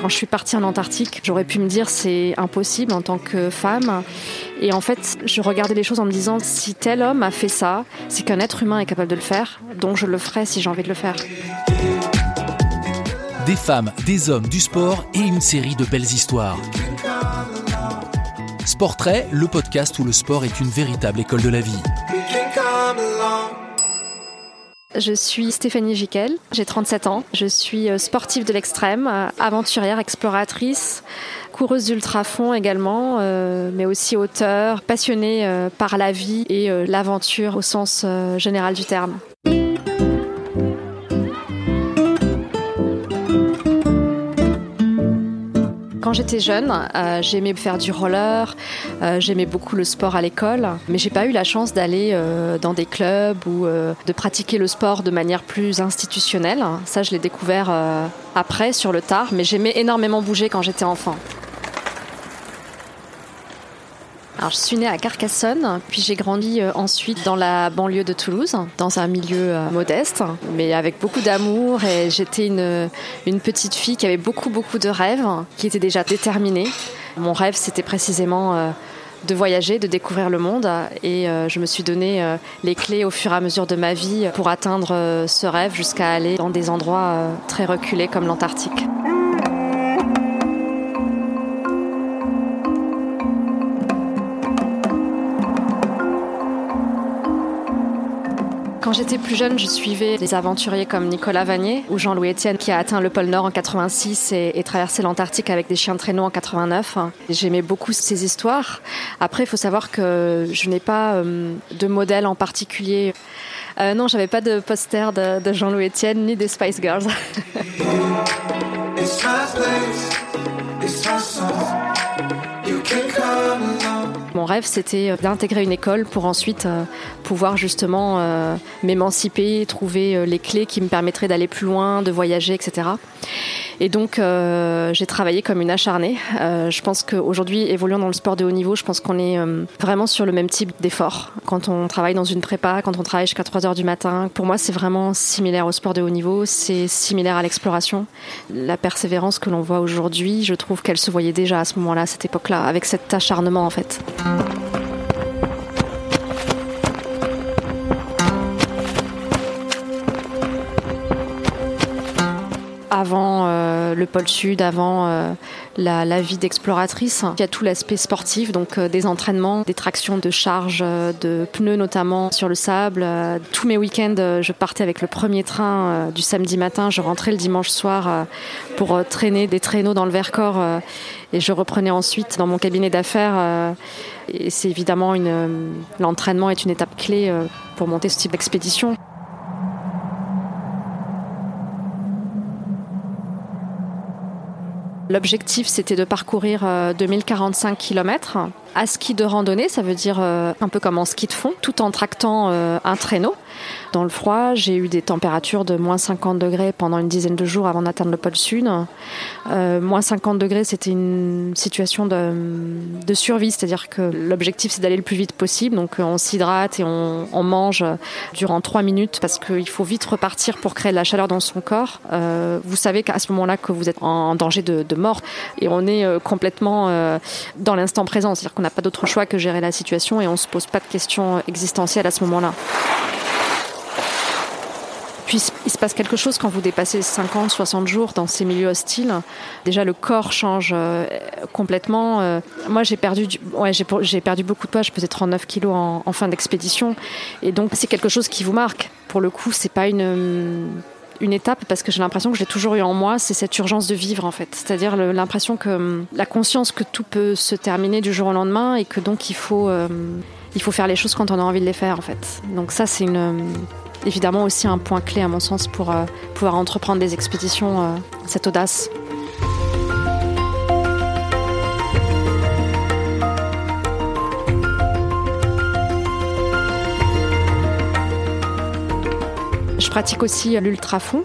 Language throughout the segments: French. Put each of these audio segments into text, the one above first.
Quand je suis partie en Antarctique, j'aurais pu me dire c'est impossible en tant que femme. Et en fait, je regardais les choses en me disant si tel homme a fait ça, c'est qu'un être humain est capable de le faire, donc je le ferai si j'ai envie de le faire. Des femmes, des hommes, du sport et une série de belles histoires. Sportrait, le podcast où le sport est une véritable école de la vie. Je suis Stéphanie Jiquel, j'ai 37 ans. Je suis euh, sportive de l'extrême, euh, aventurière, exploratrice, coureuse d'ultrafond également, euh, mais aussi auteur, passionnée par la vie et l'aventure au sens général du terme. Quand j'étais jeune, euh, j'aimais faire du roller, euh, j'aimais beaucoup le sport à l'école, mais j'ai pas eu la chance d'aller euh, dans des clubs ou de pratiquer le sport de manière plus institutionnelle. Ça, je l'ai découvert après, sur le tard, mais j'aimais énormément bouger quand j'étais enfant. Je suis née à Carcassonne, puis j'ai grandi euh, ensuite dans la banlieue de Toulouse, dans un milieu euh, modeste, mais avec beaucoup d'amour. Et j'étais une, une petite fille qui avait beaucoup, beaucoup de rêves, qui était déjà déterminée. Mon rêve, c'était précisément euh, de voyager, de découvrir le monde. Et je me suis donné les clés au fur et à mesure de ma vie pour atteindre ce rêve jusqu'à aller dans des endroits très reculés comme l'Antarctique. Quand j'étais plus jeune, je suivais des aventuriers comme Nicolas Vanier ou Jean-Louis Etienne qui a atteint le pôle Nord en 86 et, traversé l'Antarctique avec des chiens de traîneau en 89. J'aimais beaucoup ces histoires. Après, il faut savoir que je n'ai pas euh, de modèle en particulier. Euh, non, j'avais pas de poster de, de Jean-Louis Etienne ni des Spice Girls. Mon rêve, c'était d'intégrer une école pour ensuite euh, pouvoir justement euh, m'émanciper, trouver les clés qui me permettraient d'aller plus loin, de voyager, etc. Et donc, euh, j'ai travaillé comme une acharnée. Euh, je pense qu'aujourd'hui, évoluant dans le sport de haut niveau, je pense qu'on est euh, vraiment sur le même type d'effort. Quand on travaille dans une prépa, quand on travaille jusqu'à 3 heures du matin, pour moi, c'est vraiment similaire au sport de haut niveau. C'est similaire à l'exploration. La persévérance que l'on voit aujourd'hui, je trouve qu'elle se voyait déjà à ce moment-là, à cette époque-là, avec cet acharnement, en fait. Avant euh, le pôle sud, avant euh, la, vie d'exploratrice. Il y a tout l'aspect sportif, donc euh, des entraînements, des tractions de charge, de pneus notamment sur le sable. tous mes week-ends, je partais avec le premier train du samedi matin, je rentrais le dimanche soir pour traîner des traîneaux dans le Vercors et je reprenais ensuite dans mon cabinet d'affaires. et c'est évidemment une, l'entraînement est une étape clé pour monter ce type d'expédition. L'objectif, c'était de parcourir 2045 euh, km à ski de randonnée, ça veut dire euh, un peu comme en ski de fond, tout en tractant euh, un traîneau. Dans le froid, j'ai eu des températures de moins 50 degrés pendant une dizaine de jours avant d'atteindre le pôle sud. Euh, moins 50 degrés, c'était une situation de, survie, c'est-à-dire que l'objectif c'est d'aller le plus vite possible. Donc on s'hydrate et on, mange durant 3 minutes parce qu'il faut vite repartir pour créer de la chaleur dans son corps. Vous savez qu'à ce moment-là que vous êtes en danger de, de mort et on est complètement dans l'instant présent, c'est-à-dire qu'on pas d'autre choix que gérer la situation et on ne se pose pas de questions existentielles à ce moment-là. Puis il se passe quelque chose quand vous dépassez 50, 60 jours dans ces milieux hostiles. Déjà le corps change euh, complètement. Euh, moi j'ai perdu, ouais, j'ai perdu beaucoup de poids. Je pesais 39 kilos en, en fin d'expédition, et donc c'est quelque chose qui vous marque. Pour le coup, c'est pas une une étape parce que j'ai l'impression que j'ai toujours eu en moi, c'est cette urgence de vivre en fait. C'est-à-dire l'impression que hum, la conscience que tout peut se terminer du jour au lendemain et que donc il faut, euh, il faut faire les choses quand on a envie de les faire en fait. Donc ça c'est hum, évidemment aussi un point clé à mon sens pour euh, pouvoir entreprendre des expéditions, euh, cette audace. Je pratique aussi l'ultrafond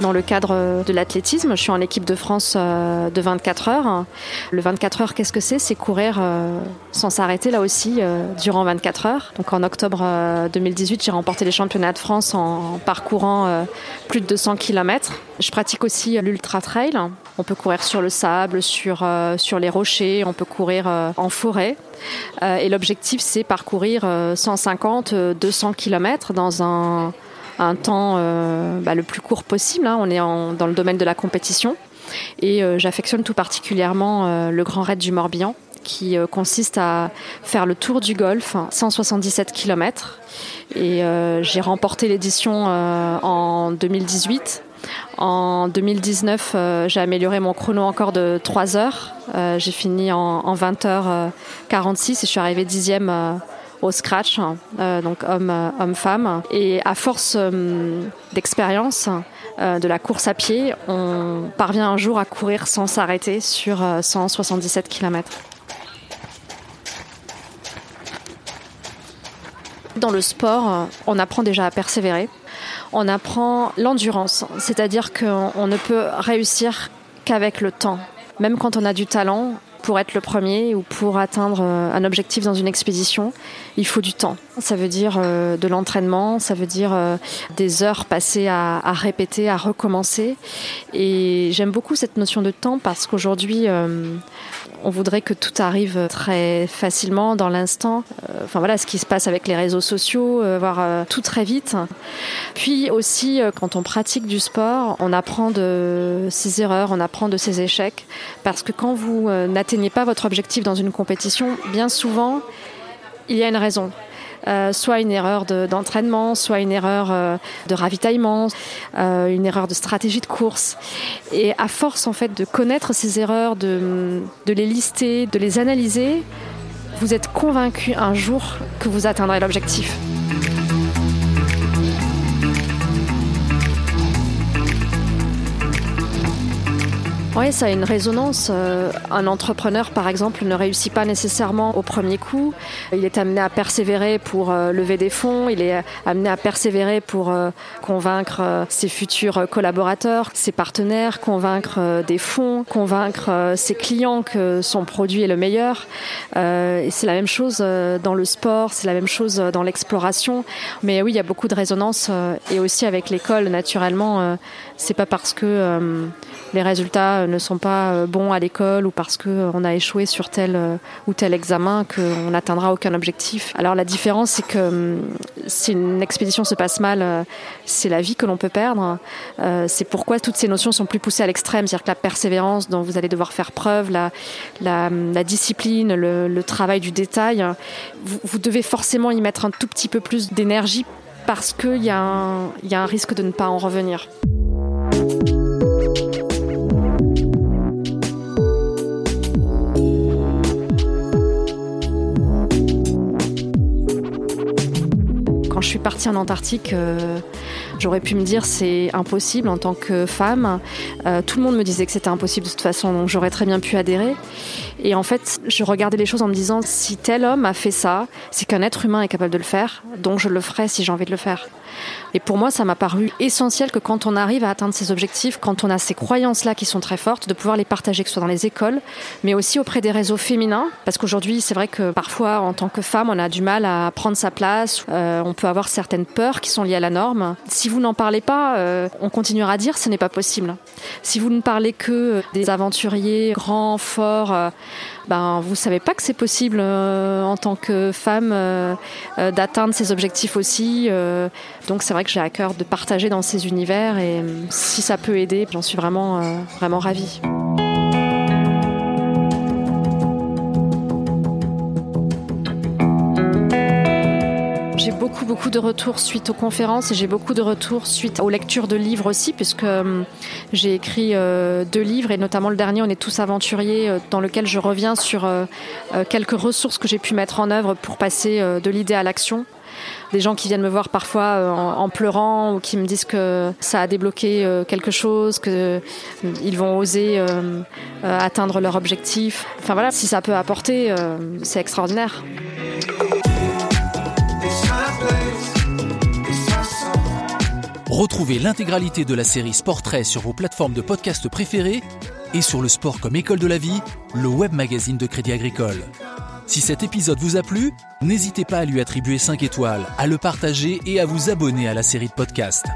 dans le cadre de l'athlétisme. Je suis en équipe de France euh, de 24 heures. Le 24 heures, qu'est-ce que c'est? C'est courir euh, sans s'arrêter là aussi euh, durant 24 heures. Donc en octobre 2018, j'ai remporté les championnats de France en parcourant plus de 200 km. Je pratique aussi l'ultra trail. On peut courir sur le sable, sur, sur les rochers, on peut courir en forêt. et l'objectif, c'est parcourir 150, 200 km dans un, un temps bah, le plus court possible. Hein. On est dans le domaine de la compétition. Et j'affectionne tout particulièrement le Grand Raid du Morbihan qui euh, consiste à faire le tour du golf, 177 km. Et euh, j'ai remporté l'édition euh, en 2018. En 2019, j'ai amélioré mon chrono encore de 3 heures. j'ai fini en, 20h46 et je suis arrivée dixième au scratch, donc homme-femme. et à force d'expérience de la course à pied, on parvient un jour à courir sans s'arrêter sur 177 km. Dans le sport, on apprend déjà à persévérer. On apprend l'endurance, c'est-à-dire qu'on ne peut réussir qu'avec le temps. Même quand on a du talent, pour être le premier ou pour atteindre euh, un objectif dans une expédition, il faut du temps. Ça veut dire euh, de l'entraînement, ça veut dire euh, des heures passées à, répéter, à recommencer. Et j'aime beaucoup cette notion de temps parce qu'aujourd'hui, on voudrait que tout arrive très facilement dans l'instant. Euh, enfin voilà, ce qui se passe avec les réseaux sociaux, euh, voir euh, tout très vite. Puis aussi, quand on pratique du sport, on apprend de ses erreurs, on apprend de ses échecs, parce que quand vous n'atteignez pas votre objectif dans une compétition, bien souvent, il y a une raison. Euh, soit une erreur d'entraînement, soit une erreur euh, de ravitaillement, euh, une erreur de stratégie de course. Et à force en fait de connaître ces erreurs, de, de les lister, de les analyser, vous êtes convaincu un jour que vous atteindrez l'objectif. Oui, ça a une résonance. Euh, un entrepreneur, par exemple, ne réussit pas nécessairement au premier coup. Il est amené à persévérer pour euh, lever des fonds, il est amené à persévérer pour euh, convaincre ses futurs collaborateurs, ses partenaires, convaincre des fonds, convaincre ses clients que son produit est le meilleur. Et c'est la même chose dans le sport, c'est la même chose dans l'exploration. Mais oui, il y a beaucoup de résonance et aussi avec l'école, naturellement. C'est pas parce que les résultats ne sont pas euh, bons à l'école ou parce qu'on euh, a échoué sur tel euh, ou tel examen qu'on n'atteindra aucun objectif. Alors la différence, c'est que hum, si une expédition se passe mal, c'est la vie que l'on peut perdre. C'est pourquoi toutes ces notions sont plus poussées à l'extrême, c'est-à-dire que la persévérance dont vous allez devoir faire preuve, la, hum, discipline, le, travail du détail, vous, devez forcément y mettre un tout petit peu plus d'énergie parce qu'il y a un risque de ne pas en revenir. Quand je suis partie en Antarctique, euh, j'aurais pu me dire c'est impossible en tant que femme. Euh, tout le monde me disait que c'était impossible de toute façon, donc j'aurais très bien pu adhérer. Et en fait, je regardais les choses en me disant si tel homme a fait ça, c'est qu'un être humain est capable de le faire, donc je le ferai si j'ai envie de le faire. Et pour moi, ça m'a paru essentiel que quand on arrive à atteindre ces objectifs, quand on a ces croyances-là qui sont très fortes, de pouvoir les partager, que ce soit dans les écoles, mais aussi auprès des réseaux féminins, parce qu'aujourd'hui, c'est vrai que parfois, en tant que femme, on a du mal à prendre sa place, euh, on peut avoir certaines peurs qui sont liées à la norme. Si vous n'en parlez pas, euh, on continuera à dire ce n'est pas possible. Si vous ne parlez que des aventuriers grands, forts, euh, ben, vous savez pas que c'est possible en tant que femme d'atteindre ces objectifs aussi. Donc c'est vrai que j'ai à cœur de partager dans ces univers et si ça peut aider, j'en suis vraiment, vraiment ravie. J'ai beaucoup, beaucoup de retours suite aux conférences et j'ai beaucoup de retours suite aux lectures de livres aussi, puisque euh, j'ai écrit euh, deux livres et notamment le dernier, On est tous aventuriers, euh, dans lequel je reviens sur quelques ressources que j'ai pu mettre en œuvre pour passer de l'idée à l'action des gens qui viennent me voir parfois en, pleurant ou qui me disent que ça a débloqué quelque chose, qu'ils vont oser atteindre leur objectif. Enfin voilà, si ça peut apporter, c'est extraordinaire. Retrouvez l'intégralité de la série Sportrait sur vos plateformes de podcast préférées et sur le sport comme école de la vie, le web magazine de Crédit Agricole. Si cet épisode vous a plu, n'hésitez pas à lui attribuer 5 étoiles, à le partager et à vous abonner à la série de podcasts.